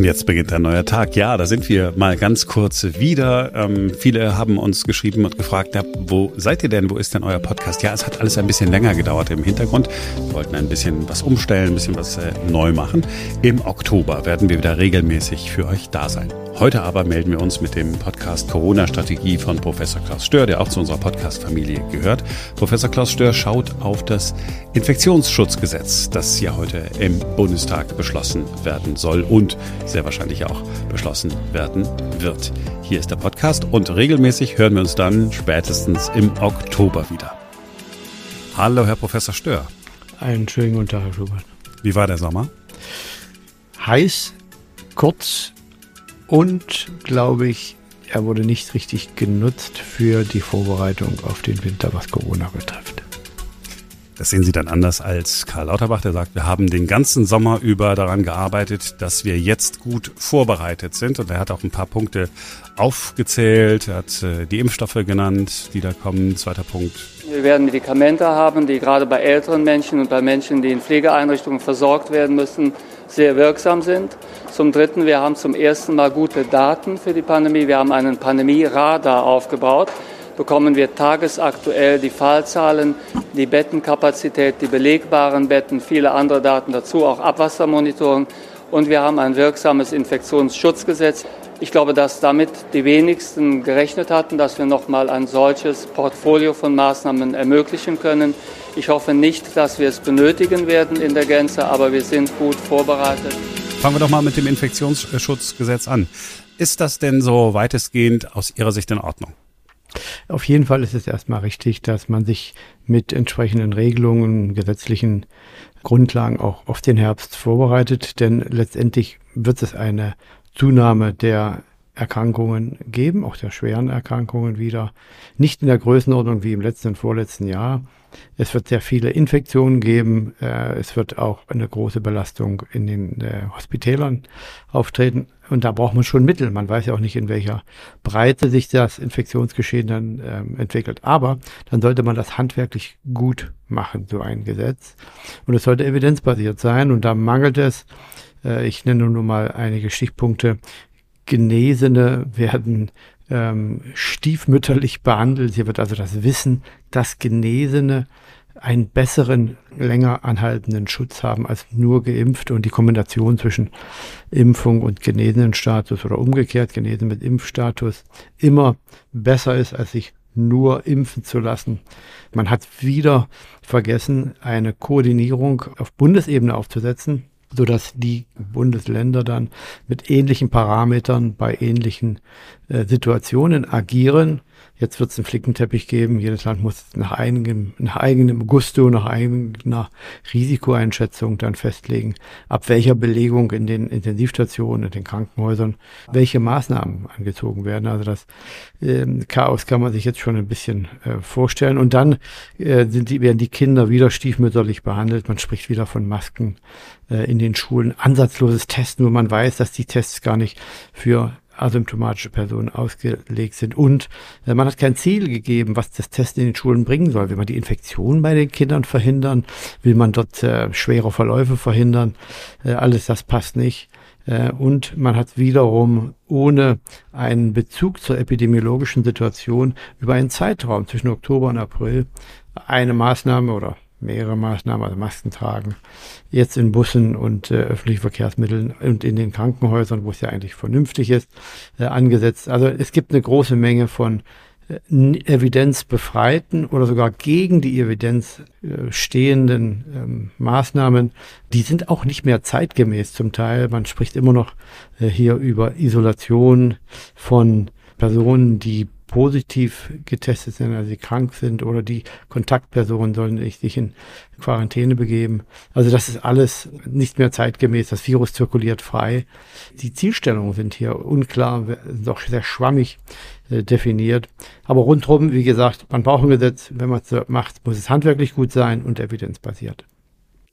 Und jetzt beginnt ein neuer Tag. Ja, da sind wir mal ganz kurz wieder. Ähm, viele haben uns geschrieben und gefragt, ja, wo seid ihr denn? Wo ist denn euer Podcast? Ja, es hat alles ein bisschen länger gedauert im Hintergrund. Wir wollten ein bisschen was umstellen, ein bisschen was äh, neu machen. Im Oktober werden wir wieder regelmäßig für euch da sein. Heute aber melden wir uns mit dem Podcast Corona-Strategie von Professor Klaus Stör, der auch zu unserer Podcast-Familie gehört. Professor Klaus Stör schaut auf das Infektionsschutzgesetz, das ja heute im Bundestag beschlossen werden soll und sehr wahrscheinlich auch beschlossen werden wird. Hier ist der Podcast und regelmäßig hören wir uns dann spätestens im Oktober wieder. Hallo, Herr Professor Stör. Einen schönen guten Tag, Herr Schubert. Wie war der Sommer? Heiß, kurz, und, glaube ich, er wurde nicht richtig genutzt für die Vorbereitung auf den Winter, was Corona betrifft. Das sehen Sie dann anders als Karl Lauterbach, der sagt, wir haben den ganzen Sommer über daran gearbeitet, dass wir jetzt gut vorbereitet sind. Und er hat auch ein paar Punkte aufgezählt, er hat äh, die Impfstoffe genannt, die da kommen. Zweiter Punkt. Wir werden Medikamente haben, die gerade bei älteren Menschen und bei Menschen, die in Pflegeeinrichtungen versorgt werden müssen, sehr wirksam sind. Zum Dritten, wir haben zum ersten Mal gute Daten für die Pandemie. Wir haben einen Pandemie-Radar aufgebaut. Bekommen wir tagesaktuell die Fallzahlen, die Bettenkapazität, die belegbaren Betten, viele andere Daten dazu, auch Abwassermonitoring. Und wir haben ein wirksames Infektionsschutzgesetz. Ich glaube, dass damit die wenigsten gerechnet hatten, dass wir nochmal ein solches Portfolio von Maßnahmen ermöglichen können. Ich hoffe nicht, dass wir es benötigen werden in der Gänze, aber wir sind gut vorbereitet. Fangen wir doch mal mit dem Infektionsschutzgesetz an. Ist das denn so weitestgehend aus Ihrer Sicht in Ordnung? Auf jeden Fall ist es erstmal richtig, dass man sich mit entsprechenden Regelungen, gesetzlichen Grundlagen auch auf den Herbst vorbereitet, denn letztendlich wird es eine Zunahme der Erkrankungen geben, auch der schweren Erkrankungen wieder. Nicht in der Größenordnung wie im letzten und vorletzten Jahr. Es wird sehr viele Infektionen geben. Äh, es wird auch eine große Belastung in den äh, Hospitälern auftreten. Und da braucht man schon Mittel. Man weiß ja auch nicht, in welcher Breite sich das Infektionsgeschehen dann ähm, entwickelt. Aber dann sollte man das handwerklich gut machen, so ein Gesetz. Und es sollte evidenzbasiert sein. Und da mangelt es äh, ich nenne nur mal einige Stichpunkte. Genesene werden ähm, stiefmütterlich behandelt. Hier wird also das Wissen, dass Genesene einen besseren, länger anhaltenden Schutz haben als nur geimpft und die Kombination zwischen Impfung und genesenen Status oder umgekehrt genesen mit Impfstatus immer besser ist, als sich nur impfen zu lassen. Man hat wieder vergessen, eine Koordinierung auf Bundesebene aufzusetzen sodass die Bundesländer dann mit ähnlichen Parametern bei ähnlichen äh, Situationen agieren. Jetzt wird es einen Flickenteppich geben. Jedes Land muss nach eigenem, nach eigenem Gusto, nach eigener Risikoeinschätzung dann festlegen, ab welcher Belegung in den Intensivstationen, in den Krankenhäusern, welche Maßnahmen angezogen werden. Also das äh, Chaos kann man sich jetzt schon ein bisschen äh, vorstellen. Und dann äh, sind die, werden die Kinder wieder stiefmütterlich behandelt. Man spricht wieder von Masken äh, in den Schulen, ansatzloses Testen, wo man weiß, dass die Tests gar nicht für asymptomatische Personen ausgelegt sind. Und äh, man hat kein Ziel gegeben, was das Testen in den Schulen bringen soll. Will man die Infektion bei den Kindern verhindern? Will man dort äh, schwere Verläufe verhindern? Äh, alles das passt nicht. Äh, und man hat wiederum ohne einen Bezug zur epidemiologischen Situation über einen Zeitraum zwischen Oktober und April eine Maßnahme oder mehrere Maßnahmen, also Masken tragen, jetzt in Bussen und äh, öffentlichen Verkehrsmitteln und in den Krankenhäusern, wo es ja eigentlich vernünftig ist, äh, angesetzt. Also es gibt eine große Menge von äh, evidenzbefreiten oder sogar gegen die Evidenz äh, stehenden ähm, Maßnahmen, die sind auch nicht mehr zeitgemäß zum Teil. Man spricht immer noch äh, hier über Isolation von Personen, die positiv getestet sind, also die krank sind oder die Kontaktpersonen sollen sich in Quarantäne begeben. Also das ist alles nicht mehr zeitgemäß. Das Virus zirkuliert frei. Die Zielstellungen sind hier unklar, doch sehr schwammig äh, definiert. Aber rundherum, wie gesagt, man braucht ein Gesetz. Wenn man es macht, muss es handwerklich gut sein und evidenzbasiert.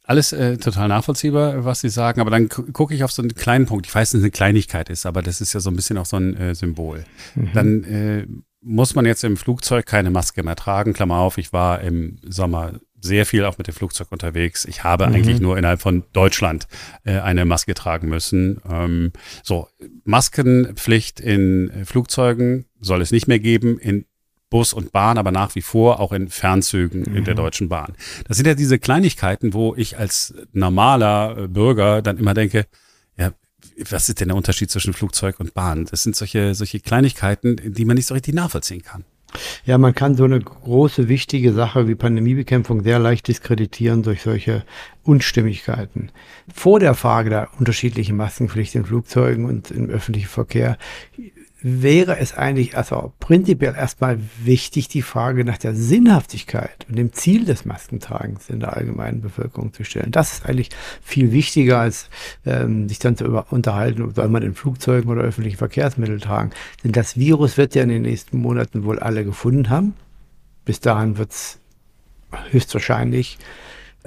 Alles äh, total nachvollziehbar, was Sie sagen, aber dann gucke ich auf so einen kleinen Punkt. Ich weiß, dass es eine Kleinigkeit ist, aber das ist ja so ein bisschen auch so ein äh, Symbol. Mhm. Dann äh, muss man jetzt im Flugzeug keine Maske mehr tragen. Klammer auf, ich war im Sommer sehr viel auch mit dem Flugzeug unterwegs. Ich habe mhm. eigentlich nur innerhalb von Deutschland äh, eine Maske tragen müssen. Ähm, so, Maskenpflicht in Flugzeugen soll es nicht mehr geben. In Bus und Bahn, aber nach wie vor auch in Fernzügen mhm. in der mhm. Deutschen Bahn. Das sind ja diese Kleinigkeiten, wo ich als normaler Bürger dann immer denke, was ist denn der Unterschied zwischen Flugzeug und Bahn? Das sind solche, solche Kleinigkeiten, die man nicht so richtig nachvollziehen kann. Ja, man kann so eine große, wichtige Sache wie Pandemiebekämpfung sehr leicht diskreditieren durch solche Unstimmigkeiten. Vor der Frage der unterschiedlichen Maskenpflicht in Flugzeugen und im öffentlichen Verkehr wäre es eigentlich also prinzipiell erstmal wichtig, die Frage nach der Sinnhaftigkeit und dem Ziel des Maskentragens in der allgemeinen Bevölkerung zu stellen. Das ist eigentlich viel wichtiger, als ähm, sich dann zu unterhalten, soll man in Flugzeugen oder öffentlichen Verkehrsmitteln tragen. Denn das Virus wird ja in den nächsten Monaten wohl alle gefunden haben. Bis dahin wird es höchstwahrscheinlich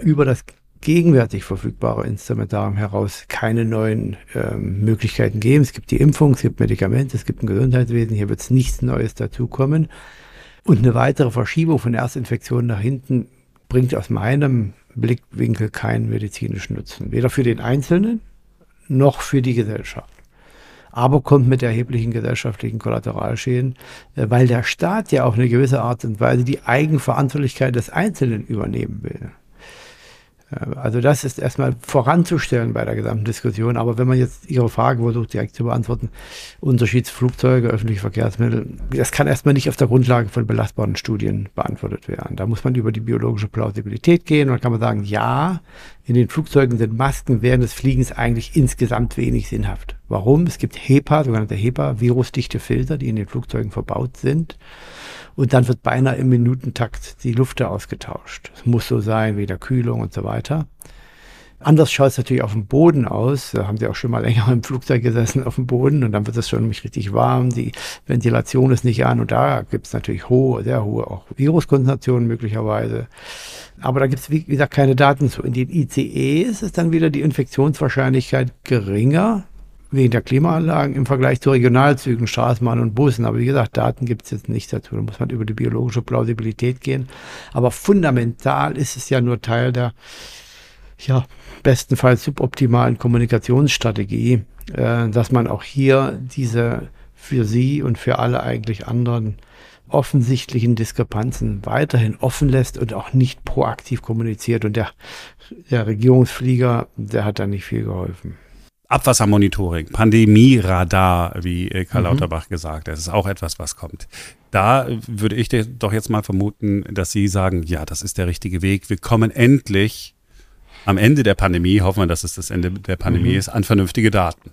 über das gegenwärtig verfügbare Instrumentarium heraus keine neuen ähm, Möglichkeiten geben. Es gibt die Impfung, es gibt Medikamente, es gibt ein Gesundheitswesen, hier wird nichts Neues dazukommen. Und eine weitere Verschiebung von Erstinfektionen nach hinten bringt aus meinem Blickwinkel keinen medizinischen Nutzen. Weder für den Einzelnen noch für die Gesellschaft. Aber kommt mit erheblichen gesellschaftlichen Kollateralschäden, äh, weil der Staat ja auf eine gewisse Art und Weise die Eigenverantwortlichkeit des Einzelnen übernehmen will. Also das ist erstmal voranzustellen bei der gesamten Diskussion. Aber wenn man jetzt Ihre Frage versucht direkt zu beantworten, Unterschied Flugzeuge, öffentliche Verkehrsmittel, das kann erstmal nicht auf der Grundlage von belastbaren Studien beantwortet werden. Da muss man über die biologische Plausibilität gehen und dann kann man sagen, ja, in den Flugzeugen sind Masken während des Fliegens eigentlich insgesamt wenig sinnhaft. Warum? Es gibt HEPA, sogenannte HEPA, virusdichte Filter, die in den Flugzeugen verbaut sind und dann wird beinahe im Minutentakt die Luft ausgetauscht. Es muss so sein, wegen der Kühlung und so weiter. Anders schaut es natürlich auf dem Boden aus. Da haben Sie auch schon mal länger im Flugzeug gesessen auf dem Boden und dann wird es schon nämlich richtig warm. Die Ventilation ist nicht an und da gibt es natürlich hohe, sehr hohe auch Viruskonzentrationen möglicherweise. Aber da gibt es, wie gesagt, keine Daten zu. In den ICEs ist dann wieder die Infektionswahrscheinlichkeit geringer wegen der Klimaanlagen im Vergleich zu Regionalzügen, Straßenbahnen und Bussen. Aber wie gesagt, Daten gibt es jetzt nicht dazu. Da muss man über die biologische Plausibilität gehen. Aber fundamental ist es ja nur Teil der, ja, bestenfalls suboptimalen Kommunikationsstrategie, äh, dass man auch hier diese für Sie und für alle eigentlich anderen offensichtlichen Diskrepanzen weiterhin offen lässt und auch nicht proaktiv kommuniziert. Und der, der Regierungsflieger, der hat da nicht viel geholfen. Abwassermonitoring, Pandemieradar, wie äh, Karl mhm. Lauterbach gesagt hat, das ist auch etwas, was kommt. Da würde ich doch jetzt mal vermuten, dass Sie sagen, ja, das ist der richtige Weg. Wir kommen endlich am Ende der Pandemie, hoffen wir, dass es das Ende der Pandemie mhm. ist, an vernünftige Daten.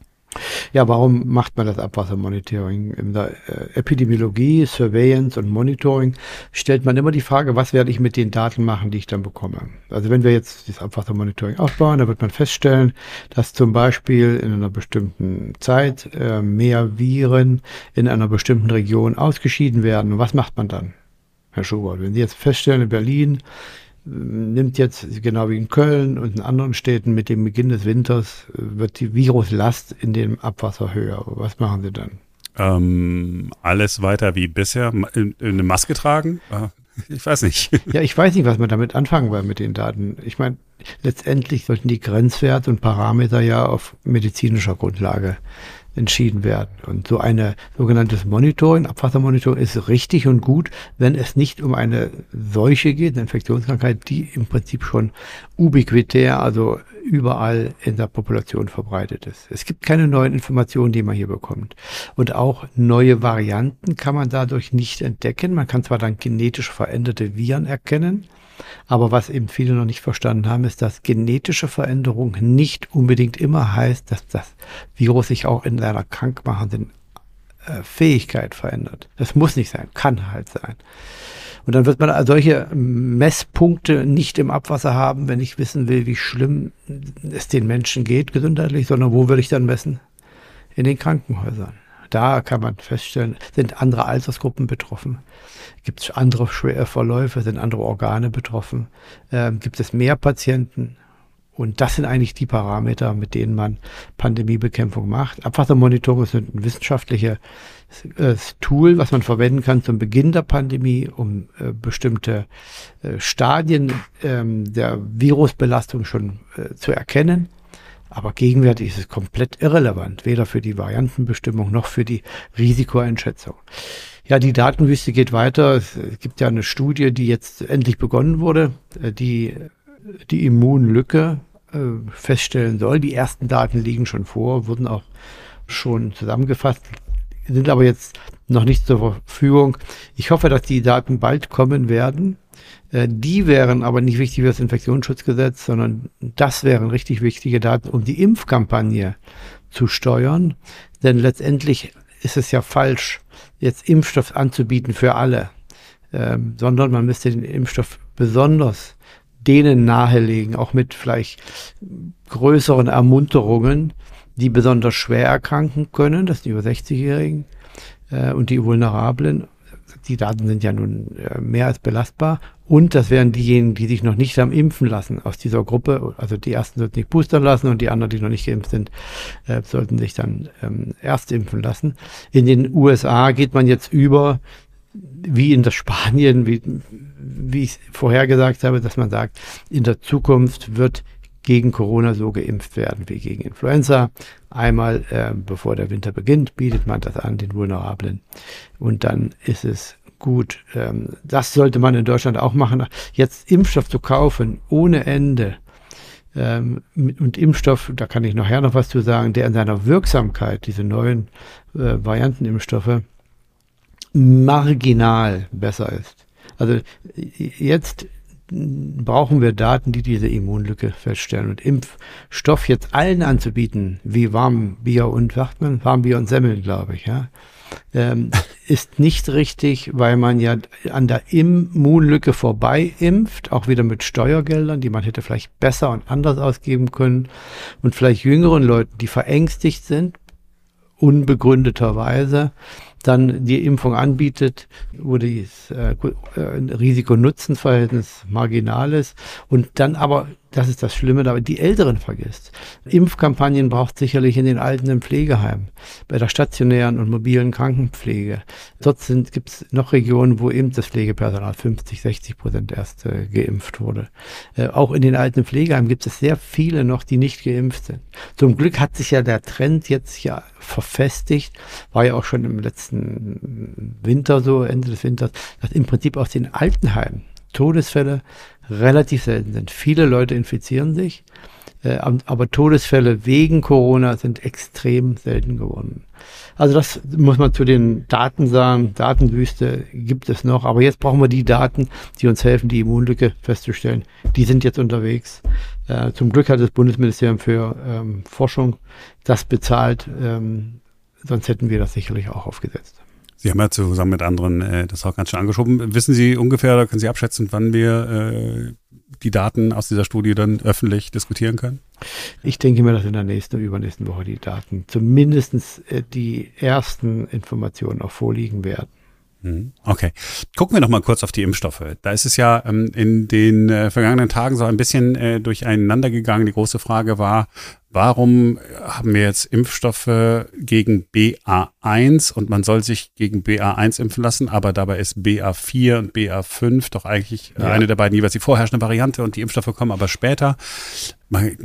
Ja, warum macht man das Abwassermonitoring? In der äh, Epidemiologie, Surveillance und Monitoring stellt man immer die Frage, was werde ich mit den Daten machen, die ich dann bekomme? Also wenn wir jetzt das Abwassermonitoring aufbauen, dann wird man feststellen, dass zum Beispiel in einer bestimmten Zeit äh, mehr Viren in einer bestimmten Region ausgeschieden werden. Und was macht man dann, Herr Schubert? Wenn Sie jetzt feststellen, in Berlin nimmt jetzt, genau wie in Köln und in anderen Städten, mit dem Beginn des Winters äh, wird die Viruslast in dem Abwasser höher. Was machen Sie dann? Ähm, alles weiter wie bisher. Eine Maske tragen? Äh, ich weiß nicht. Ja, ich weiß nicht, was man damit anfangen will mit den Daten. Ich meine, letztendlich sollten die Grenzwerte und Parameter ja auf medizinischer Grundlage entschieden werden. Und so eine sogenanntes Monitoring, Abwassermonitoring ist richtig und gut, wenn es nicht um eine Seuche geht, eine Infektionskrankheit, die im Prinzip schon ubiquitär, also überall in der Population verbreitet ist. Es gibt keine neuen Informationen, die man hier bekommt. Und auch neue Varianten kann man dadurch nicht entdecken. Man kann zwar dann genetisch veränderte Viren erkennen, aber was eben viele noch nicht verstanden haben, ist, dass genetische Veränderung nicht unbedingt immer heißt, dass das Virus sich auch in seiner krankmachenden Fähigkeit verändert. Das muss nicht sein, kann halt sein. Und dann wird man solche Messpunkte nicht im Abwasser haben, wenn ich wissen will, wie schlimm es den Menschen geht gesundheitlich, sondern wo würde ich dann messen? In den Krankenhäusern. Da kann man feststellen, sind andere Altersgruppen betroffen. Gibt es andere schwere Verläufe, sind andere Organe betroffen? Ähm, gibt es mehr Patienten? Und das sind eigentlich die Parameter, mit denen man Pandemiebekämpfung macht. Abwassermonitoring ist ein wissenschaftliches äh, Tool, was man verwenden kann zum Beginn der Pandemie, um äh, bestimmte äh, Stadien ähm, der Virusbelastung schon zu erkennen. Aber gegenwärtig ist es komplett irrelevant, weder für die Variantenbestimmung noch für die Risikoeinschätzung. Ja, die Datenwüste geht weiter. Es gibt ja eine Studie, die jetzt endlich begonnen wurde, die die Immunlücke äh, feststellen soll. Die ersten Daten liegen schon vor, wurden auch schon zusammengefasst, sind aber jetzt noch nicht zur Verfügung. Ich hoffe, dass die Daten bald kommen werden. Äh, die wären aber nicht wichtig für das Infektionsschutzgesetz, sondern das wären richtig wichtige Daten, um die Impfkampagne zu steuern. Denn letztendlich ist es ja falsch, jetzt Impfstoff anzubieten für alle, ähm, sondern man müsste den Impfstoff besonders denen nahelegen, auch mit vielleicht größeren Ermunterungen, die besonders schwer erkranken können, das sind über 60-Jährigen äh, und die Vulnerablen. Die Daten sind ja nun äh, mehr als belastbar. Und das wären diejenigen, die sich noch nicht haben impfen lassen aus dieser Gruppe. Also die ersten sollten sich boostern lassen und die anderen, die noch nicht geimpft sind, äh, sollten sich dann ähm, erst impfen lassen. In den USA geht man jetzt über, wie in der Spanien, wie, wie ich vorher gesagt habe, dass man sagt, in der Zukunft wird gegen Corona so geimpft werden wie gegen Influenza. Einmal, äh, bevor der Winter beginnt, bietet man das an den Vulnerablen. Und dann ist es gut. Ähm, das sollte man in Deutschland auch machen. Jetzt Impfstoff zu kaufen ohne Ende. Ähm, und Impfstoff, da kann ich nachher noch was zu sagen, der in seiner Wirksamkeit, diese neuen äh, Variantenimpfstoffe, marginal besser ist. Also jetzt brauchen wir Daten, die diese Immunlücke feststellen. Und Impfstoff jetzt allen anzubieten, wie Warmbier und Wartmann, Warmbier und Semmel, glaube ich, ja, ähm, ist nicht richtig, weil man ja an der Immunlücke vorbei impft, auch wieder mit Steuergeldern, die man hätte vielleicht besser und anders ausgeben können und vielleicht jüngeren Leuten, die verängstigt sind, unbegründeterweise, dann die Impfung anbietet, wo das äh, Risiko-Nutzen-Verhältnis marginal ist. Und dann aber das ist das Schlimme, aber die Älteren vergisst. Impfkampagnen braucht sicherlich in den Alten im Pflegeheim, bei der stationären und mobilen Krankenpflege. Dort gibt es noch Regionen, wo eben das Pflegepersonal 50, 60 Prozent erst äh, geimpft wurde. Äh, auch in den alten Pflegeheimen gibt es sehr viele noch, die nicht geimpft sind. Zum Glück hat sich ja der Trend jetzt ja verfestigt, war ja auch schon im letzten Winter so, Ende des Winters, dass im Prinzip aus den Altenheimen Todesfälle relativ selten sind. Viele Leute infizieren sich, äh, aber Todesfälle wegen Corona sind extrem selten geworden. Also das muss man zu den Daten sagen. Datenwüste gibt es noch, aber jetzt brauchen wir die Daten, die uns helfen, die Immunlücke festzustellen. Die sind jetzt unterwegs. Äh, zum Glück hat das Bundesministerium für ähm, Forschung das bezahlt. Ähm, sonst hätten wir das sicherlich auch aufgesetzt. Sie haben ja zusammen mit anderen äh, das auch ganz schön angeschoben. Wissen Sie ungefähr oder können Sie abschätzen, wann wir äh, die Daten aus dieser Studie dann öffentlich diskutieren können? Ich denke mir, dass in der nächsten oder übernächsten Woche die Daten zumindest äh, die ersten Informationen auch vorliegen werden. Mhm. Okay. Gucken wir noch mal kurz auf die Impfstoffe. Da ist es ja ähm, in den äh, vergangenen Tagen so ein bisschen äh, durcheinander gegangen. Die große Frage war, warum haben wir jetzt Impfstoffe gegen BA1 und man soll sich gegen BA1 impfen lassen, aber dabei ist BA4 und BA5 doch eigentlich ja. eine der beiden jeweils die vorherrschende Variante und die Impfstoffe kommen aber später.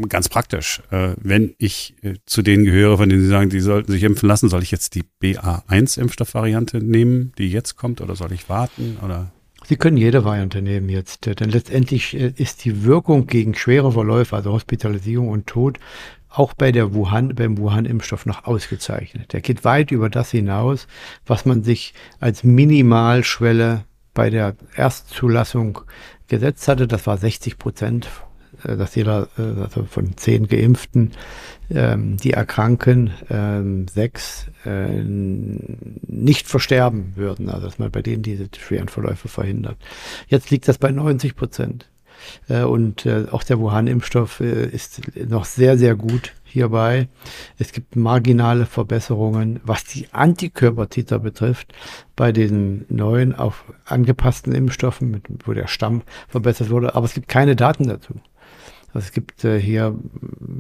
Ganz praktisch, äh, wenn ich äh, zu denen gehöre, von denen Sie sagen, die sollten sich impfen lassen, soll ich jetzt die BA1-Impfstoffvariante nehmen, die jetzt kommt, oder soll ich warten? Oder? Sie können jede Variante nehmen jetzt, denn letztendlich äh, ist die Wirkung gegen schwere Verläufe, also Hospitalisierung und Tod, auch bei der Wuhan, beim Wuhan-Impfstoff noch ausgezeichnet. Der geht weit über das hinaus, was man sich als Minimalschwelle bei der Erstzulassung gesetzt hatte. Das war 60 Prozent, äh, dass jeder äh, also von zehn Geimpften, ähm, die erkranken, ähm, sechs äh, nicht versterben würden. Also dass man bei denen diese schweren Verläufe verhindert. Jetzt liegt das bei 90 Prozent. Äh, und äh, auch der Wuhan-Impfstoff äh, ist noch sehr, sehr gut hierbei. Es gibt marginale Verbesserungen, was die Antikörpertiter betrifft, bei den neuen auf angepassten Impfstoffen, wo der Stamm verbessert wurde. Aber es gibt keine Daten dazu. Also es gibt äh, hier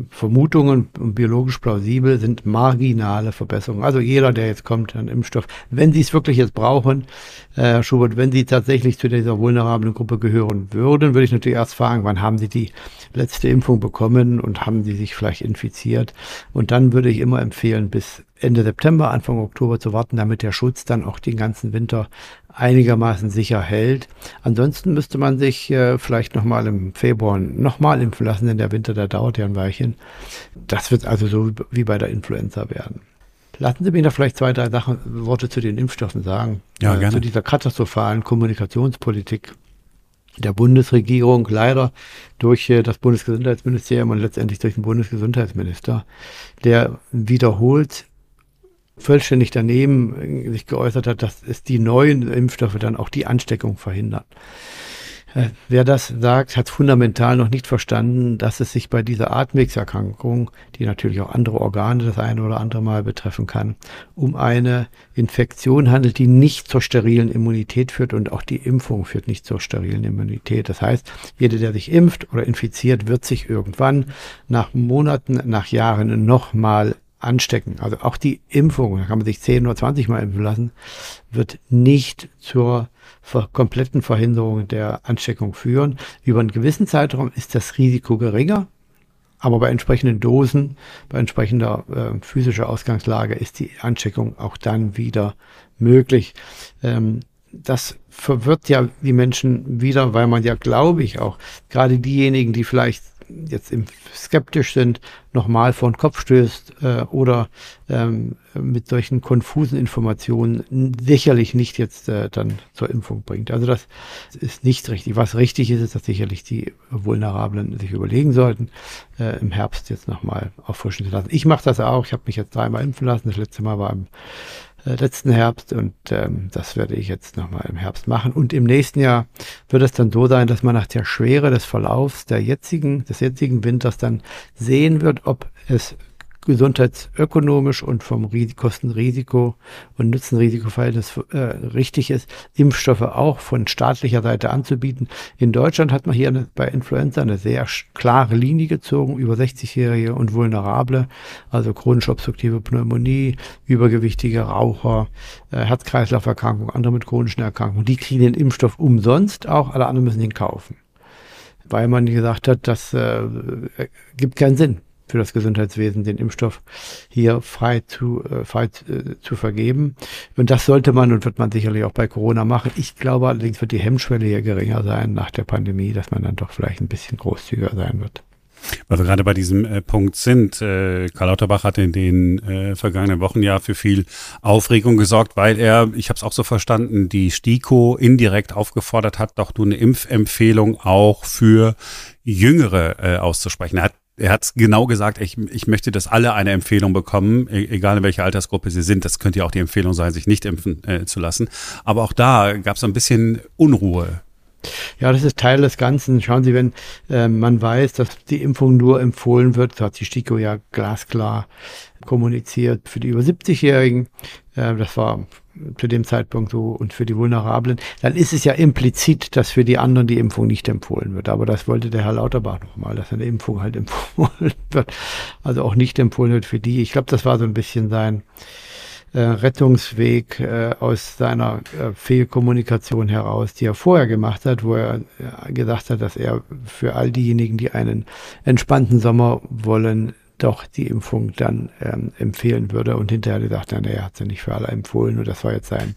Vermutungen biologisch plausibel sind marginale Verbesserungen. Also jeder, der jetzt kommt an Impfstoff, wenn Sie es wirklich jetzt brauchen, äh, Herr Schubert, wenn Sie tatsächlich zu dieser vulnerablen Gruppe gehören würden, würde ich natürlich erst fragen, wann haben Sie die letzte Impfung bekommen und haben Sie sich vielleicht infiziert? Und dann würde ich immer empfehlen, bis Ende September, Anfang Oktober zu warten, damit der Schutz dann auch den ganzen Winter einigermaßen sicher hält. Ansonsten müsste man sich äh, vielleicht nochmal im Februar nochmal impfen lassen, denn der Winter, der dauert ja ein Weilchen. Das wird also so wie bei der Influenza werden. Lassen Sie mich noch vielleicht zwei, drei Sachen, Worte zu den Impfstoffen sagen. Ja, äh, gerne. Zu dieser katastrophalen Kommunikationspolitik der Bundesregierung, leider durch äh, das Bundesgesundheitsministerium und letztendlich durch den Bundesgesundheitsminister, der wiederholt vollständig daneben sich geäußert hat, dass es die neuen Impfstoffe dann auch die Ansteckung verhindern. Äh, wer das sagt, hat fundamental noch nicht verstanden, dass es sich bei dieser Atemwegserkrankung, die natürlich auch andere Organe das eine oder andere Mal betreffen kann, um eine Infektion handelt, die nicht zur sterilen Immunität führt und auch die Impfung führt nicht zur sterilen Immunität. Das heißt, jeder, der sich impft oder infiziert, wird sich irgendwann nach Monaten, nach Jahren nochmal anstecken. Also auch die Impfung, da kann man sich 10 oder 20 Mal impfen lassen, wird nicht zur kompletten Verhinderung der Ansteckung führen. Über einen gewissen Zeitraum ist das Risiko geringer, aber bei entsprechenden Dosen, bei entsprechender äh, physischer Ausgangslage ist die Ansteckung auch dann wieder möglich. Ähm, das verwirrt ja die Menschen wieder, weil man ja, glaube ich, auch gerade diejenigen, die vielleicht jetzt skeptisch sind, nochmal vor den Kopf stößt äh, oder ähm, mit solchen konfusen Informationen sicherlich nicht jetzt äh, dann zur Impfung bringt. Also das ist nicht richtig. Was richtig ist, ist, dass sicherlich die Vulnerablen sich überlegen sollten, äh, im Herbst jetzt nochmal auffrischen zu lassen. Ich mache das auch. Ich habe mich jetzt dreimal impfen lassen. Das letzte Mal war im letzten Herbst und ähm, das werde ich jetzt nochmal im Herbst machen. Und im nächsten Jahr wird es dann so sein, dass man nach der Schwere des Verlaufs der jetzigen, des jetzigen Winters dann sehen wird, ob es gesundheitsökonomisch und vom Kostenrisiko- und Nutzenrisikoverhältnis äh, richtig ist, Impfstoffe auch von staatlicher Seite anzubieten. In Deutschland hat man hier eine, bei Influenza eine sehr klare Linie gezogen, über 60-Jährige und Vulnerable, also chronisch obstruktive Pneumonie, übergewichtige Raucher, äh, Herz-Kreislauf-Erkrankungen, andere mit chronischen Erkrankungen, die kriegen den Impfstoff umsonst, auch alle anderen müssen ihn kaufen. Weil man gesagt hat, das äh, gibt keinen Sinn für das Gesundheitswesen, den Impfstoff hier frei zu, äh, frei äh, zu vergeben. Und das sollte man und wird man sicherlich auch bei Corona machen. Ich glaube allerdings wird die Hemmschwelle hier geringer sein nach der Pandemie, dass man dann doch vielleicht ein bisschen großzügiger sein wird. Weil wir gerade bei diesem äh, Punkt sind. Äh, Karl Lauterbach hat in den äh, vergangenen Wochen ja für viel Aufregung gesorgt, weil er, ich habe es auch so verstanden, die STIKO indirekt aufgefordert hat, doch nur eine Impfempfehlung auch für Jüngere äh, auszusprechen. Er hat er hat genau gesagt, ich, ich möchte, dass alle eine Empfehlung bekommen, e, egal in welcher Altersgruppe sie sind. Das könnte ja auch die Empfehlung sein, sich nicht impfen äh, zu lassen. Aber auch da gab es ein bisschen Unruhe. Ja, das ist Teil des Ganzen. Schauen Sie, wenn äh, man weiß, dass die Impfung nur empfohlen wird, so hat die STIKO ja glasklar kommuniziert für die über 70-Jährigen. Äh, das war zu dem Zeitpunkt so und für die Vulnerablen, dann ist es ja implizit, dass für die anderen die Impfung nicht empfohlen wird. Aber das wollte der Herr Lauterbach nochmal, dass eine Impfung halt empfohlen wird, also auch nicht empfohlen wird für die. Ich glaube, das war so ein bisschen sein äh, Rettungsweg äh, aus seiner äh, Fehlkommunikation heraus, die er vorher gemacht hat, wo er äh, gesagt hat, dass er für all diejenigen, die einen entspannten Sommer wollen, doch die Impfung dann ähm, empfehlen würde. Und hinterher gesagt, nein, er hat sie nicht für alle empfohlen. Und das war jetzt sein,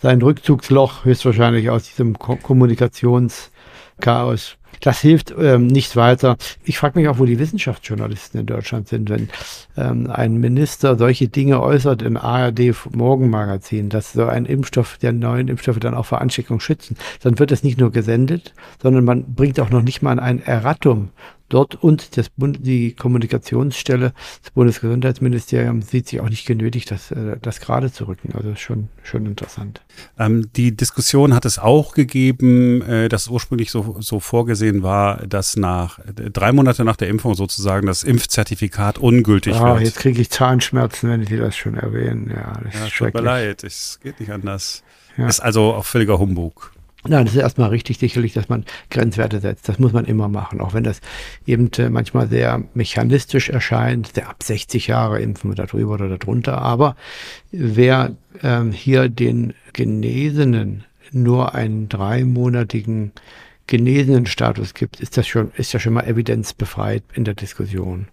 sein Rückzugsloch, höchstwahrscheinlich aus diesem Ko Kommunikationschaos. Das hilft ähm, nicht weiter. Ich frage mich auch, wo die Wissenschaftsjournalisten in Deutschland sind, wenn ähm, ein Minister solche Dinge äußert im ARD Morgenmagazin, dass so ein Impfstoff, der neuen Impfstoffe dann auch vor Ansteckung schützen, dann wird es nicht nur gesendet, sondern man bringt auch noch nicht mal ein Erratum dort und das Bund, die Kommunikationsstelle des Bundesgesundheitsministeriums sieht sich auch nicht genötigt, das, äh, das gerade zu rücken. Also schon, schon interessant. Ähm, die Diskussion hat es auch gegeben, äh, dass ursprünglich so, so vorgesehen war, dass nach äh, drei Monate nach der Impfung sozusagen das Impfzertifikat ungültig ah, wird. Jetzt kriege ich Zahnschmerzen, wenn Sie das schon erwähnen. Ja, das ja, ist tut mir leid, es geht nicht anders. Ja. Ist also auch völliger Humbug. Nein, das ist erstmal richtig sicherlich, dass man Grenzwerte setzt. Das muss man immer machen, auch wenn das eben äh, manchmal sehr mechanistisch erscheint. Der ab 60 Jahre impfen wir da drüber oder darunter. Aber wer ähm, hier den Genesenen nur einen dreimonatigen genesenen Status gibt, ist das schon, ist ja schon mal evidenzbefreit in der Diskussion.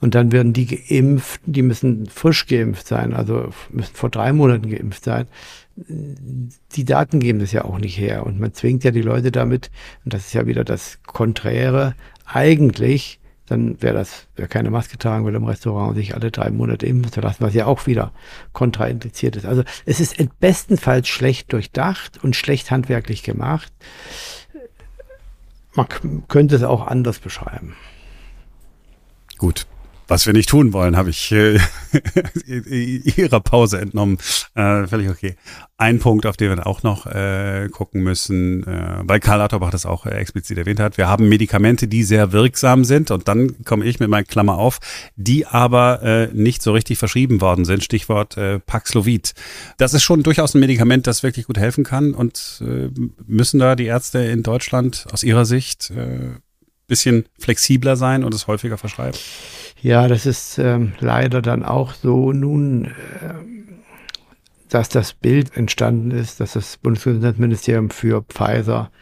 Und dann werden die geimpft, die müssen frisch geimpft sein, also müssen vor drei Monaten geimpft sein die Daten geben das ja auch nicht her. Und man zwingt ja die Leute damit, und das ist ja wieder das Konträre, eigentlich, dann wäre das, wer keine Maske tragen will im Restaurant und sich alle drei Monate impfen zu lassen, was ja auch wieder kontraindiziert ist. Also es ist bestenfalls schlecht durchdacht und schlecht handwerklich gemacht. Man könnte es auch anders beschreiben. Gut, was wir nicht tun wollen, habe ich äh, Ihrer Pause entnommen. Äh, völlig okay. Ein Punkt, auf den wir auch noch äh, gucken müssen, äh, weil Karl Lauterbach das auch äh, explizit erwähnt hat. Wir haben Medikamente, die sehr wirksam sind und dann komme ich mit meiner Klammer auf, die aber äh, nicht so richtig verschrieben worden sind. Stichwort äh, Paxlovid. Das ist schon durchaus ein Medikament, das wirklich gut helfen kann und müssen da die Ärzte in Deutschland aus Ihrer Sicht äh, bisschen flexibler sein und es häufiger verschreiben? Ja, das ist ähm, leider dann auch so nun, äh, dass das Bild entstanden ist, dass das Bundesgesundheitsministerium für Pfizer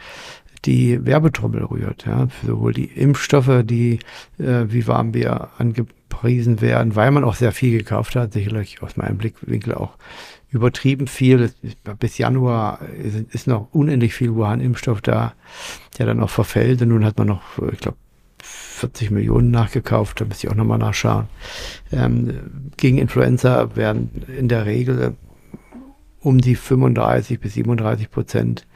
die Werbetrommel rührt. Ja, sowohl die Impfstoffe, die äh, wie warm wir angepriesen werden, weil man auch sehr viel gekauft hat, sicherlich aus meinem Blickwinkel auch übertrieben viel. Bis Januar ist noch unendlich viel Wuhan-Impfstoff da, der dann auch verfällt. Und nun hat man noch, ich glaube, 40 Millionen nachgekauft, da müsste ich auch nochmal nachschauen. Ähm, gegen Influenza werden in der Regel um die 35 bis 37 Prozent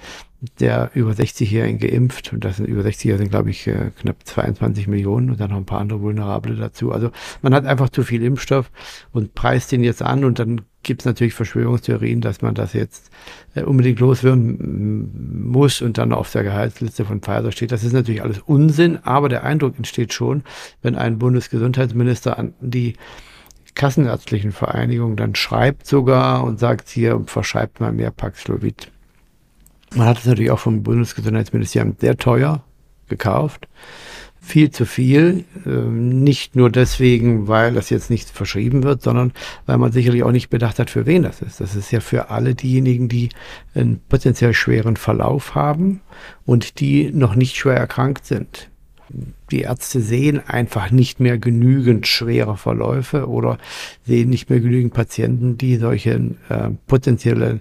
der über 60-Jährigen geimpft. Und das sind über 60er sind, glaube ich, äh, knapp 22 Millionen und dann noch ein paar andere Vulnerable dazu. Also man hat einfach zu viel Impfstoff und preist den jetzt an und dann gibt es natürlich Verschwörungstheorien, dass man das jetzt äh, unbedingt loswerden muss und dann auf der Gehaltsliste von Pfizer steht. Das ist natürlich alles Unsinn, aber der Eindruck entsteht schon, wenn ein Bundesgesundheitsminister an die Kassenärztlichen Vereinigung dann schreibt sogar und sagt hier, verschreibt mal mehr Paxlovid. Man hat es natürlich auch vom Bundesgesundheitsministerium sehr teuer gekauft. Viel zu viel. Ähm, nicht nur deswegen, weil das jetzt nicht verschrieben wird, sondern weil man sicherlich auch nicht bedacht hat, für wen das ist. Das ist ja für alle diejenigen, die einen potenziell schweren Verlauf haben und die noch nicht schwer erkrankt sind. Die Ärzte sehen einfach nicht mehr genügend schwere Verläufe oder sehen nicht mehr genügend Patienten, die solche äh, potenziellen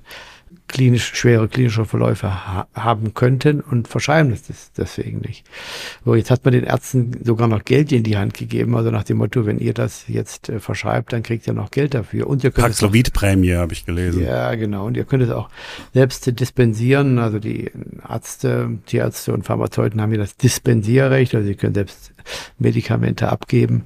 klinisch, schwere klinische Verläufe ha haben könnten und verschreiben das deswegen nicht. So, jetzt hat man den Ärzten sogar noch Geld in die Hand gegeben, also nach dem Motto, wenn ihr das jetzt äh, verschreibt, dann kriegt ihr noch Geld dafür. Und ihr könnt Paxlovid-Prämie habe ich gelesen. Ja, genau. Und ihr könnt es auch selbst dispensieren. Also die Ärzte, Tierärzte und Pharmazeuten haben hier das Dispensierrecht, also sie können selbst Medikamente abgeben.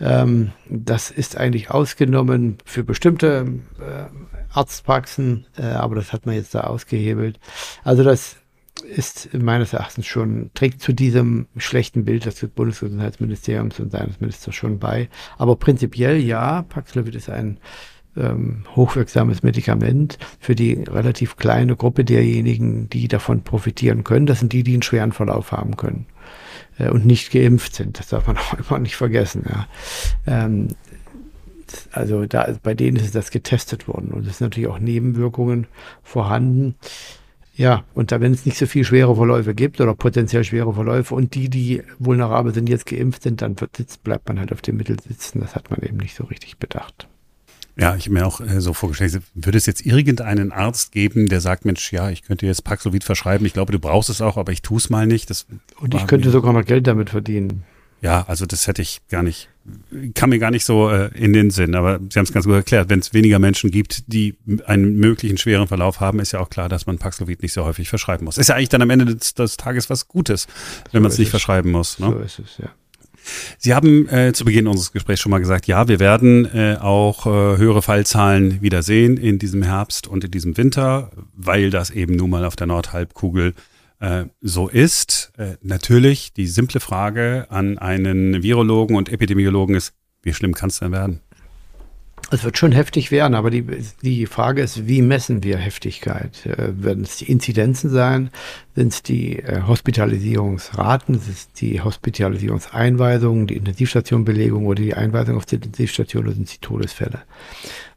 Ähm, das ist eigentlich ausgenommen für bestimmte äh, Arztpraxen, äh, aber das hat man jetzt da ausgehebelt. Also das ist meines Erachtens schon, trägt zu diesem schlechten Bild des Bundesgesundheitsministeriums und seines Ministers schon bei. Aber prinzipiell ja, Paxlovid ist ein ähm, hochwirksames Medikament für die relativ kleine Gruppe derjenigen, die davon profitieren können. Das sind die, die einen schweren Verlauf haben können äh, und nicht geimpft sind. Das darf man auch immer nicht vergessen. Ja. Ähm, also da, bei denen ist das getestet worden und es sind natürlich auch Nebenwirkungen vorhanden. Ja, und da, wenn es nicht so viel schwere Verläufe gibt oder potenziell schwere Verläufe und die, die vulnerabel sind, jetzt geimpft sind, dann wird, bleibt man halt auf dem Mittel sitzen. Das hat man eben nicht so richtig bedacht. Ja, ich habe mir auch äh, so vorgestellt, würde es jetzt irgendeinen Arzt geben, der sagt, Mensch, ja, ich könnte jetzt Paxlovid verschreiben, ich glaube, du brauchst es auch, aber ich tue es mal nicht. Das und ich könnte sogar noch Geld damit verdienen. Ja, also das hätte ich gar nicht, kam mir gar nicht so äh, in den Sinn, aber Sie haben es ganz gut erklärt. Wenn es weniger Menschen gibt, die einen möglichen schweren Verlauf haben, ist ja auch klar, dass man Paxlovid nicht so häufig verschreiben muss. Ist ja eigentlich dann am Ende des, des Tages was Gutes, wenn so man es nicht verschreiben muss. Ne? So ist es, ja. Sie haben äh, zu Beginn unseres Gesprächs schon mal gesagt, ja, wir werden äh, auch äh, höhere Fallzahlen wieder sehen in diesem Herbst und in diesem Winter, weil das eben nun mal auf der Nordhalbkugel äh, so ist. Äh, natürlich die simple Frage an einen Virologen und Epidemiologen ist, wie schlimm kann es denn werden? Es wird schon heftig werden, aber die, die Frage ist, wie messen wir Heftigkeit? Äh, werden es die Inzidenzen sein? Sind es die äh, Hospitalisierungsraten? Sind es die Hospitalisierungseinweisungen, die Intensivstationbelegung oder die Einweisung auf die Intensivstation oder sind es die Todesfälle?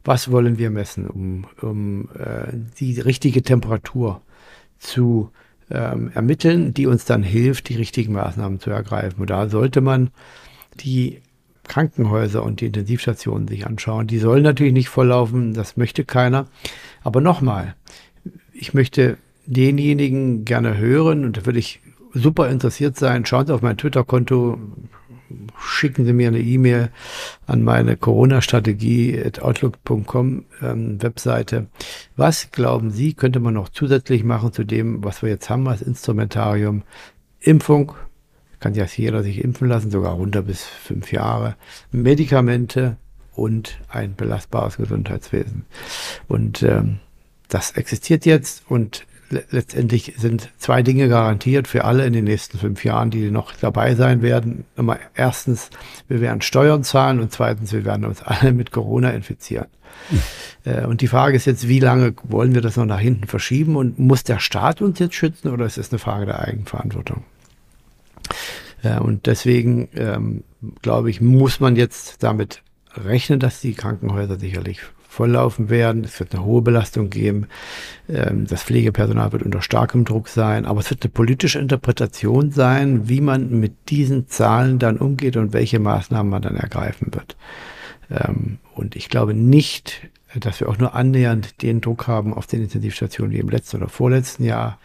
Was wollen wir messen, um, um äh, die richtige Temperatur zu ähm, ermitteln, die uns dann hilft, die richtigen Maßnahmen zu ergreifen? Und da sollte man die Krankenhäuser und die Intensivstationen sich anschauen. Die sollen natürlich nicht volllaufen, das möchte keiner. Aber nochmal, ich möchte denjenigen gerne hören und da würde ich super interessiert sein. Schauen Sie auf mein Twitter-Konto, schicken Sie mir eine E-Mail an meine Corona-Strategie at outlook.com ähm, Webseite. Was glauben Sie, könnte man noch zusätzlich machen zu dem, was wir jetzt haben als Instrumentarium? Impfung, kann ja jeder sich impfen lassen, sogar runter bis fünf Jahre. Medikamente und ein belastbares Gesundheitswesen. Und ähm, das existiert jetzt und letztendlich sind zwei Dinge garantiert für alle in den nächsten fünf Jahren, die noch dabei sein werden. Erstens, wir werden Steuern zahlen und zweitens, wir werden uns alle mit Corona infizieren. Mhm. und die Frage ist jetzt, wie lange wollen wir das noch nach hinten verschieben und muss der Staat uns jetzt schützen oder ist es eine Frage der Eigenverantwortung? Ja, und deswegen ähm, glaube ich, muss man jetzt damit rechnen, dass die Krankenhäuser sicherlich volllaufen werden. Es wird eine hohe Belastung geben. Ähm, das Pflegepersonal wird unter starkem Druck sein. Aber es wird eine politische Interpretation sein, wie man mit diesen Zahlen dann umgeht und welche Maßnahmen man dann ergreifen wird. Ähm, und ich glaube nicht, dass wir auch nur annähernd den Druck haben auf den Intensivstationen wie im letzten oder vorletzten Jahr.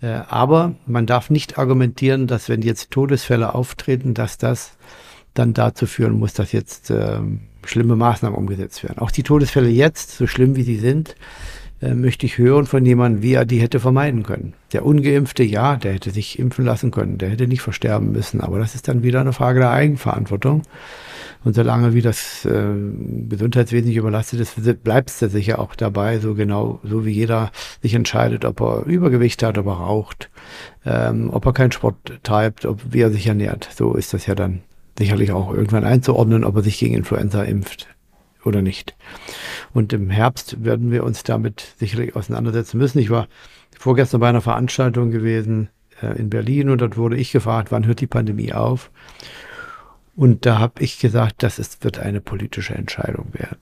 Äh, aber man darf nicht argumentieren, dass wenn jetzt Todesfälle auftreten, dass das dann dazu führen muss, dass jetzt äh, schlimme Maßnahmen umgesetzt werden. Auch die Todesfälle jetzt, so schlimm wie sie sind, äh, möchte ich hören von jemandem, wie er die hätte vermeiden können. Der ungeimpfte, ja, der hätte sich impfen lassen können, der hätte nicht versterben müssen, aber das ist dann wieder eine Frage der Eigenverantwortung. Und solange wie das äh, Gesundheitswesen nicht überlastet ist, bleibt es da sicher auch dabei, so genau, so wie jeder sich entscheidet, ob er Übergewicht hat, ob er raucht, ähm, ob er keinen Sport treibt, ob wie er sich ernährt. So ist das ja dann sicherlich auch irgendwann einzuordnen, ob er sich gegen Influenza impft oder nicht. Und im Herbst werden wir uns damit sicherlich auseinandersetzen müssen. Ich war vorgestern bei einer Veranstaltung gewesen äh, in Berlin und dort wurde ich gefragt, wann hört die Pandemie auf? Und da habe ich gesagt, das ist, wird eine politische Entscheidung werden.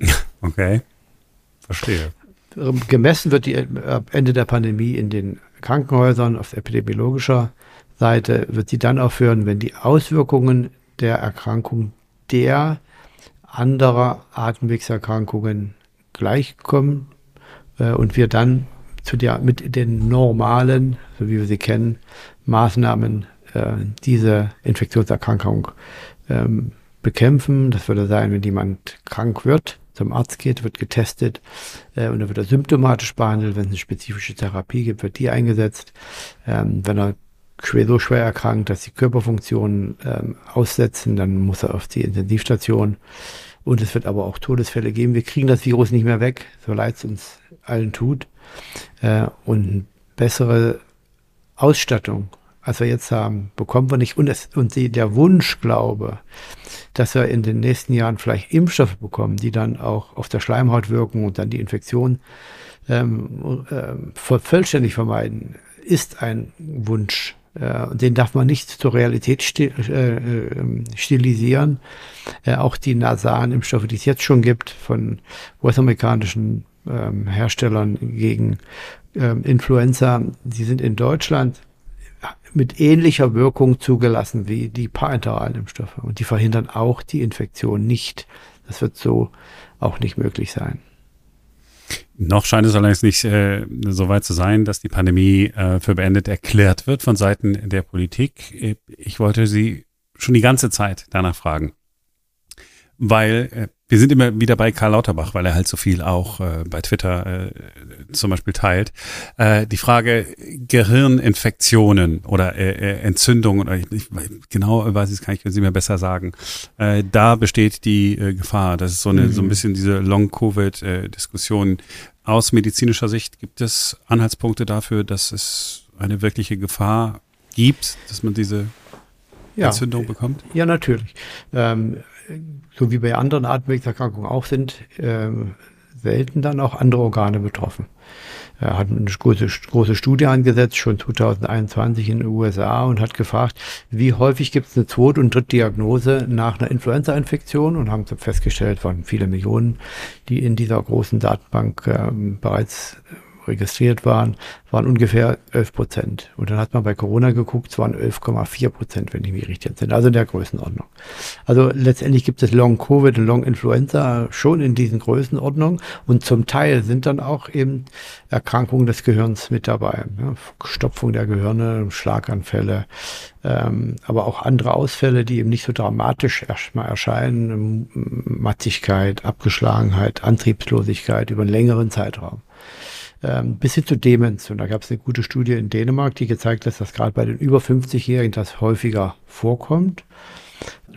Okay, verstehe. Gemessen wird die ab Ende der Pandemie in den Krankenhäusern auf epidemiologischer Seite, wird sie dann aufhören, wenn die Auswirkungen der Erkrankung der anderer Atemwegserkrankungen gleichkommen äh, und wir dann zu der, mit den normalen, so wie wir sie kennen, Maßnahmen äh, diese Infektionserkrankung ähm, bekämpfen. Das würde sein, wenn jemand krank wird, zum Arzt geht, wird getestet äh, und dann wird er symptomatisch behandelt. Wenn es eine spezifische Therapie gibt, wird die eingesetzt. Ähm, wenn er so schwer erkrankt, dass die Körperfunktionen ähm, aussetzen, dann muss er auf die Intensivstation. Und es wird aber auch Todesfälle geben. Wir kriegen das Virus nicht mehr weg, so leid es uns allen tut. Äh, und bessere Ausstattung als wir jetzt haben, bekommen wir nicht. Und, es, und der Wunschglaube, dass wir in den nächsten Jahren vielleicht Impfstoffe bekommen, die dann auch auf der Schleimhaut wirken und dann die Infektion ähm, äh, vollständig vermeiden, ist ein Wunsch. Äh, den darf man nicht zur Realität äh, ähm, stilisieren. Äh, auch die nasalen Impfstoffe, die es jetzt schon gibt, von US-amerikanischen ähm, Herstellern gegen ähm, Influenza, die sind in Deutschland mit ähnlicher Wirkung zugelassen wie die parenteralen Impfstoffe. Und die verhindern auch die Infektion nicht. Das wird so auch nicht möglich sein. Noch scheint es allerdings nicht äh, so weit zu sein, dass die Pandemie äh, für beendet erklärt wird von Seiten der Politik. Ich wollte Sie schon die ganze Zeit danach fragen, weil äh, wir sind immer wieder bei Karl Lauterbach, weil er halt so viel auch äh, bei Twitter äh, zum Beispiel teilt. Äh, die Frage Gehirninfektionen oder äh, äh Entzündungen oder ich, ich, genau weiß ich es, kann ich Sie mir besser sagen. Äh, da besteht die äh, Gefahr. Das ist so eine mhm. so ein mhm. bisschen diese Long-Covid-Diskussion. Äh, Aus medizinischer Sicht gibt es Anhaltspunkte dafür, dass es eine wirkliche Gefahr gibt, dass man diese ja, Entzündung bekommt? Ja, natürlich. Ähm, so wie bei anderen Atemwegserkrankungen auch sind, äh, selten dann auch andere Organe betroffen. Er hat eine große, große Studie angesetzt, schon 2021 in den USA und hat gefragt, wie häufig gibt es eine Zweit- und Drittdiagnose nach einer Influenza-Infektion und haben festgestellt, waren viele Millionen, die in dieser großen Datenbank äh, bereits registriert waren, waren ungefähr 11 Prozent. Und dann hat man bei Corona geguckt, es waren 11,4 Prozent, wenn ich mich richtig entsinne. Also in der Größenordnung. Also letztendlich gibt es Long-Covid und Long-Influenza schon in diesen Größenordnungen. Und zum Teil sind dann auch eben Erkrankungen des Gehirns mit dabei. Ja, Stopfung der Gehirne, Schlaganfälle, ähm, aber auch andere Ausfälle, die eben nicht so dramatisch erstmal erscheinen. Matzigkeit, Abgeschlagenheit, Antriebslosigkeit über einen längeren Zeitraum ähm, bis hin zu Demenz. Und da gab es eine gute Studie in Dänemark, die gezeigt hat, dass gerade bei den über 50-Jährigen das häufiger vorkommt.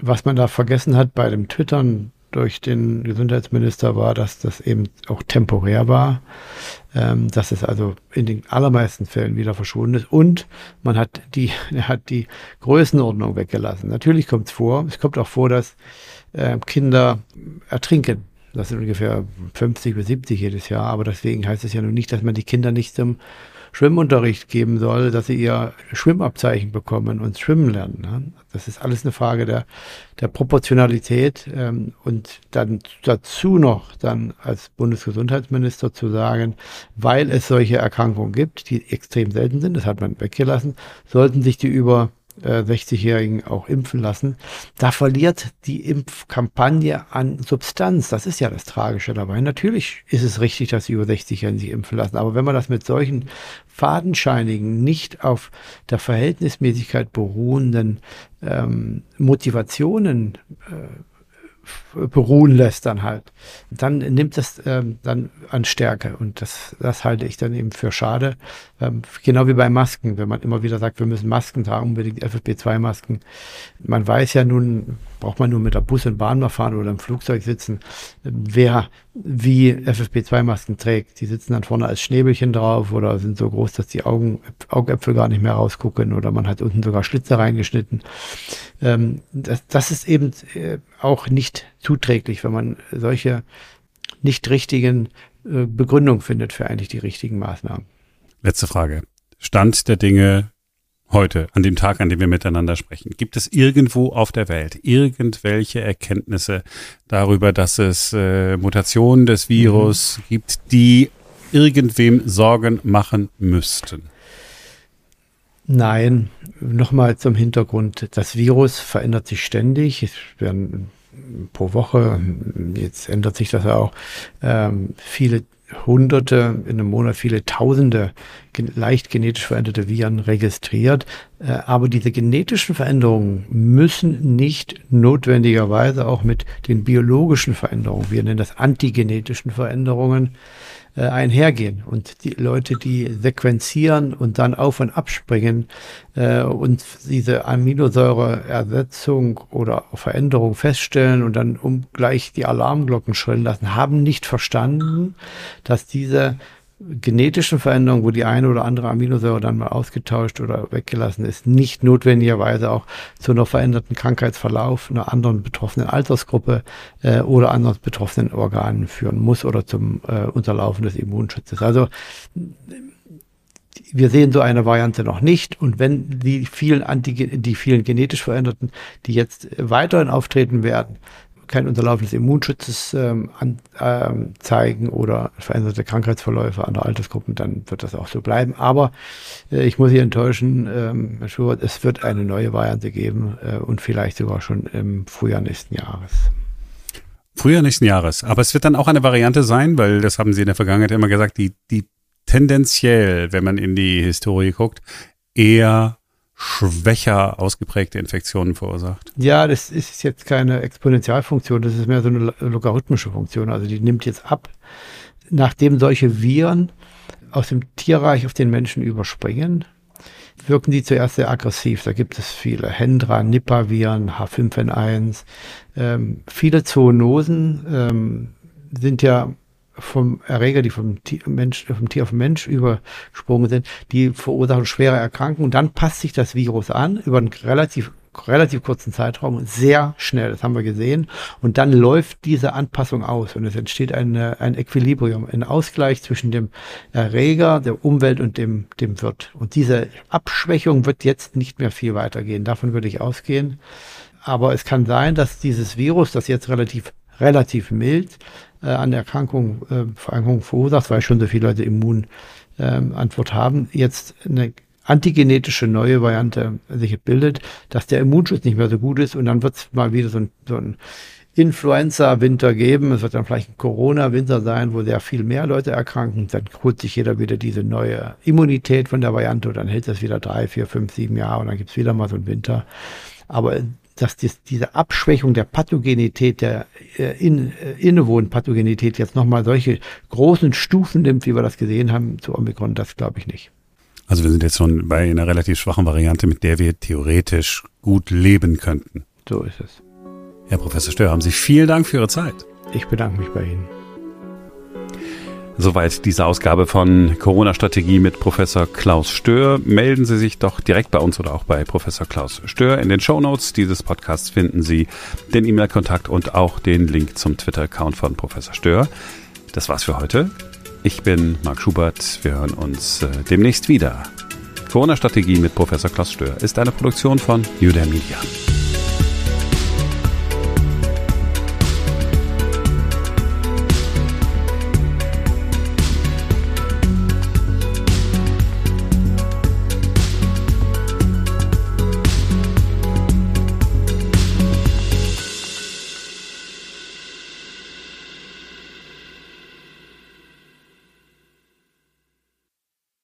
Was man da vergessen hat bei dem Twittern durch den Gesundheitsminister war, dass das eben auch temporär war, ähm, dass es also in den allermeisten Fällen wieder verschwunden ist und man hat die, hat die Größenordnung weggelassen. Natürlich kommt es vor, es kommt auch vor, dass äh, Kinder ertrinken das sind ungefähr 50 bis 70 jedes Jahr, aber deswegen heißt es ja nun nicht, dass man die Kinder nicht zum Schwimmunterricht geben soll, dass sie ihr Schwimmabzeichen bekommen und schwimmen lernen. Ne? Das ist alles eine Frage der, der Proportionalität ähm, und dann dazu noch dann als Bundesgesundheitsminister zu sagen, weil es solche Erkrankungen gibt, die extrem selten sind, das hat man weggelassen, sollten sich die über 60-Jährigen äh, auch impfen lassen, da verliert die Impfkampagne an Substanz. Das ist ja das Tragische dabei. Natürlich ist es richtig, dass sie über 60-Jährigen sich impfen lassen. Aber wenn man das mit solchen fadenscheinigen, nicht auf der Verhältnismäßigkeit beruhenden ähm, Motivationen äh, beruhen lässt dann halt, dann nimmt das ähm, dann an Stärke und das, das halte ich dann eben für schade. Ähm, genau wie bei Masken, wenn man immer wieder sagt, wir müssen Masken tragen, unbedingt FFP2-Masken. Man weiß ja nun, braucht man nur mit der Bus und Bahn mal fahren oder im Flugzeug sitzen, wer wie FFP2-Masken trägt. Die sitzen dann vorne als Schnäbelchen drauf oder sind so groß, dass die Augen, Augäpfel gar nicht mehr rausgucken oder man hat unten sogar Schlitze reingeschnitten. Ähm, das, das ist eben äh, auch nicht zuträglich, wenn man solche nicht richtigen äh, Begründungen findet für eigentlich die richtigen Maßnahmen. Letzte Frage. Stand der Dinge heute, an dem Tag, an dem wir miteinander sprechen, gibt es irgendwo auf der Welt irgendwelche Erkenntnisse darüber, dass es äh, Mutationen des Virus mhm. gibt, die irgendwem Sorgen machen müssten? Nein, nochmal zum Hintergrund. Das Virus verändert sich ständig. Es werden pro Woche, jetzt ändert sich das auch, ähm, viele Hunderte, in einem Monat viele Tausende leicht genetisch veränderte Viren registriert. Äh, aber diese genetischen Veränderungen müssen nicht notwendigerweise auch mit den biologischen Veränderungen, wir nennen das antigenetischen Veränderungen, äh, einhergehen. Und die Leute, die sequenzieren und dann auf und abspringen äh, und diese Aminosäureersetzung oder Veränderung feststellen und dann um gleich die Alarmglocken schrillen lassen, haben nicht verstanden, dass diese genetischen Veränderungen, wo die eine oder andere Aminosäure dann mal ausgetauscht oder weggelassen ist, nicht notwendigerweise auch zu einer veränderten Krankheitsverlauf einer anderen betroffenen Altersgruppe äh, oder anderen betroffenen Organen führen muss oder zum äh, Unterlaufen des Immunschutzes. Also wir sehen so eine Variante noch nicht. Und wenn die vielen, Antigen die vielen genetisch Veränderten, die jetzt weiterhin auftreten werden, kein Unterlaufen des Immunschutzes ähm, an, ähm, zeigen oder veränderte Krankheitsverläufe an der Altersgruppen, dann wird das auch so bleiben. Aber äh, ich muss Sie enttäuschen, ähm, Herr Schubert, es wird eine neue Variante geben äh, und vielleicht sogar schon im Frühjahr nächsten Jahres. Frühjahr nächsten Jahres. Aber es wird dann auch eine Variante sein, weil das haben Sie in der Vergangenheit immer gesagt, die, die tendenziell, wenn man in die Historie guckt, eher schwächer ausgeprägte Infektionen verursacht. Ja, das ist jetzt keine Exponentialfunktion, das ist mehr so eine logarithmische Funktion. Also die nimmt jetzt ab, nachdem solche Viren aus dem Tierreich auf den Menschen überspringen, wirken die zuerst sehr aggressiv. Da gibt es viele Hendra, Nipah-Viren, H5N1. Ähm, viele Zoonosen ähm, sind ja vom Erreger, die vom Tier, Mensch, vom Tier auf Mensch übergesprungen sind, die verursachen schwere Erkrankungen. Und dann passt sich das Virus an über einen relativ relativ kurzen Zeitraum sehr schnell. Das haben wir gesehen. Und dann läuft diese Anpassung aus und es entsteht eine, ein Equilibrium, ein Ausgleich zwischen dem Erreger, der Umwelt und dem, dem Wirt. Und diese Abschwächung wird jetzt nicht mehr viel weitergehen. Davon würde ich ausgehen. Aber es kann sein, dass dieses Virus, das jetzt relativ relativ mild äh, an Erkrankung, äh, Erkrankung verursacht, weil schon so viele Leute Immunantwort ähm, haben, jetzt eine antigenetische neue Variante sich bildet, dass der Immunschutz nicht mehr so gut ist und dann wird es mal wieder so ein, so ein Influenza-Winter geben. Es wird dann vielleicht ein Corona-Winter sein, wo sehr viel mehr Leute erkranken. Dann holt sich jeder wieder diese neue Immunität von der Variante und dann hält das wieder drei, vier, fünf, sieben Jahre und dann gibt's wieder mal so einen Winter. Aber dass dies, diese Abschwächung der Pathogenität, der äh, in, äh, innewohnenden Pathogenität jetzt nochmal solche großen Stufen nimmt, wie wir das gesehen haben zu Omikron, das glaube ich nicht. Also wir sind jetzt schon bei einer relativ schwachen Variante, mit der wir theoretisch gut leben könnten. So ist es. Herr Professor Stör, haben Sie vielen Dank für Ihre Zeit. Ich bedanke mich bei Ihnen. Soweit diese Ausgabe von Corona-Strategie mit Professor Klaus Stör. Melden Sie sich doch direkt bei uns oder auch bei Professor Klaus Stör. In den Shownotes dieses Podcasts finden Sie den E-Mail-Kontakt und auch den Link zum Twitter-Account von Professor Stör. Das war's für heute. Ich bin Marc Schubert. Wir hören uns äh, demnächst wieder. Corona-Strategie mit Professor Klaus Stör ist eine Produktion von New Media.